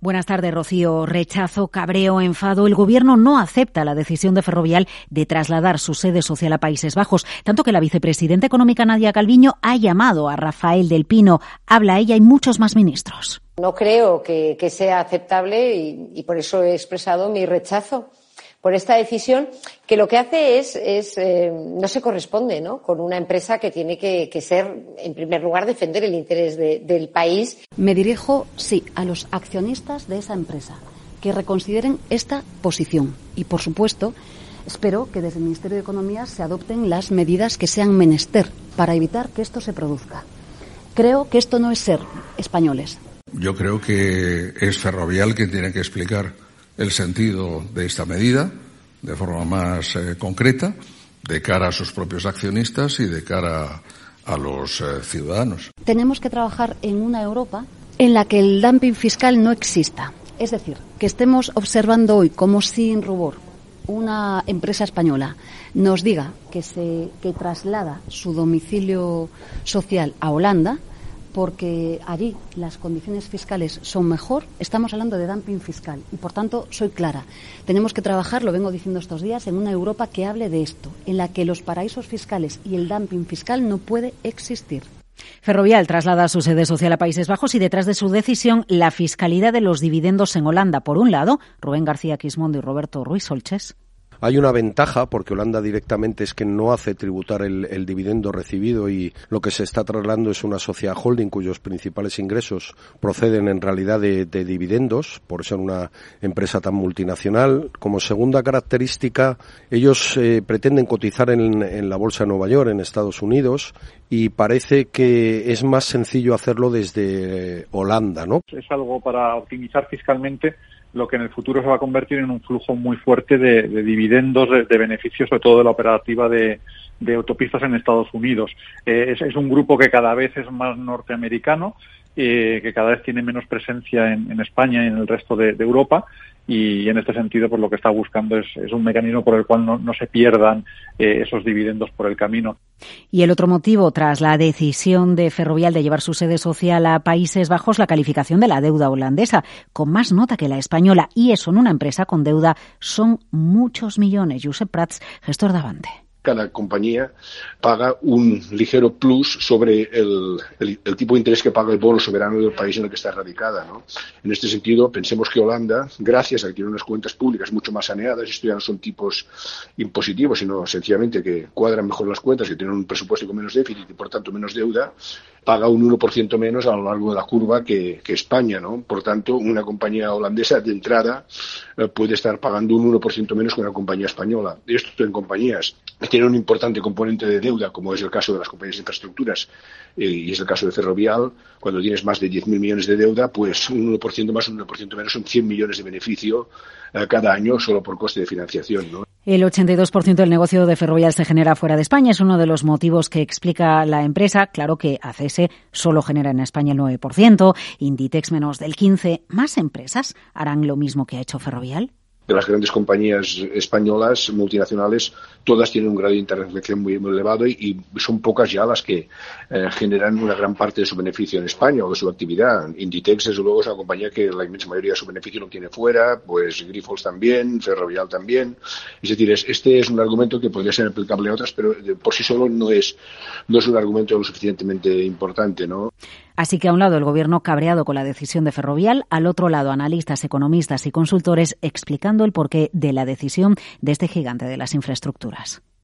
Buenas tardes, Rocío. Rechazo, cabreo, enfado. El Gobierno no acepta la decisión de Ferrovial de trasladar su sede social a Países Bajos, tanto que la vicepresidenta económica Nadia Calviño ha llamado a Rafael del Pino. Habla ella y muchos más ministros. No creo que, sea aceptable y por eso he expresado mi rechazo por esta decisión que lo que hace es, eh, no se corresponde ¿no? con una empresa que tiene que, ser, en primer lugar, defender el interés del país. Me dirijo, sí, a los accionistas de esa empresa que reconsideren esta posición y, por supuesto, espero que desde el Ministerio de Economía se adopten las medidas que sean menester para evitar que esto se produzca. Creo que esto no es ser españoles. Yo creo que es Ferrovial quien tiene que explicar el sentido de esta medida de forma más eh, concreta de cara a sus propios accionistas y de cara a los eh, ciudadanos. Tenemos que trabajar en una Europa en la que el dumping fiscal no exista. Es decir, que estemos observando hoy como sin rubor una empresa española nos diga que se que traslada su domicilio social a Holanda porque allí las condiciones fiscales son mejor, estamos hablando de dumping fiscal y por tanto soy clara. Tenemos que trabajar, lo vengo diciendo estos días, en una Europa que hable de esto, en la que los paraísos fiscales y el dumping fiscal no puede existir. Ferrovial traslada su sede social a Países Bajos y detrás de su decisión la fiscalidad de los dividendos en Holanda. Por un lado, Rubén García Quismondo y Roberto Ruiz Solches. Hay una ventaja porque Holanda directamente es que no hace tributar el, dividendo recibido y lo que se está trasladando es una sociedad holding cuyos principales ingresos proceden en realidad de, dividendos por ser una empresa tan multinacional. Como segunda característica, ellos eh, pretenden cotizar en, en la bolsa de Nueva York, en Estados Unidos, y parece que es más sencillo hacerlo desde Holanda, ¿no? Es algo para optimizar fiscalmente lo que en el futuro se va a convertir en un flujo muy fuerte de, dividendos, de, beneficios, sobre todo de la operativa de, autopistas en Estados Unidos. Eh, es, un grupo que cada vez es más norteamericano, eh, que cada vez tiene menos presencia en, España y en el resto de Europa y en este sentido pues lo que está buscando es, un mecanismo por el cual no, se pierdan eh, esos dividendos por el camino. Y el otro motivo, tras la decisión de Ferrovial de llevar su sede social a Países Bajos, la calificación de la deuda holandesa, con más nota que la española, y eso en una empresa con deuda son muchos millones. Josep Prats, gestor de Avante cada compañía paga un ligero plus sobre el, tipo de interés que paga el bono soberano del país en el que está radicada. En este sentido, pensemos que Holanda, gracias a que tiene unas cuentas públicas mucho más saneadas, esto ya no son tipos impositivos, sino sencillamente que cuadran mejor las cuentas, que tienen un presupuesto con menos déficit y por tanto menos deuda, paga un 1% menos a lo largo de la curva que, España. ¿no? Por tanto, una compañía holandesa de entrada eh, puede estar pagando un 1% menos que una compañía española. Esto en compañías que tienen un importante componente de deuda, como es el caso de las compañías de infraestructuras eh, y es el caso de Ferrovial, cuando tienes más de 10.000 millones de deuda, pues un 1% más, un 1% menos son 100 millones de beneficio eh, cada año solo por coste de financiación. ¿no? El 82% del negocio de Ferrovial se genera fuera de España. Es uno de los motivos que explica la empresa. Claro que ACS solo genera en España el 9%, Inditex menos del 15%. ¿Más empresas harán lo mismo que ha hecho Ferrovial? De las grandes compañías españolas multinacionales, todas tienen un grado de interrelación muy, elevado y, son pocas ya las que eh, generan una gran parte de su beneficio en España o de su actividad. Inditex, desde luego, es una compañía que la inmensa mayoría de su beneficio lo tiene fuera, pues Grifols también, Ferrovial también. Es decir, este es un argumento que podría ser aplicable a otras, pero por sí solo no es, no es un argumento lo suficientemente importante, ¿no? Así que a un lado el gobierno cabreado con la decisión de Ferrovial, al otro lado analistas, economistas y consultores explicando el porqué de la decisión de este gigante de las infraestructuras.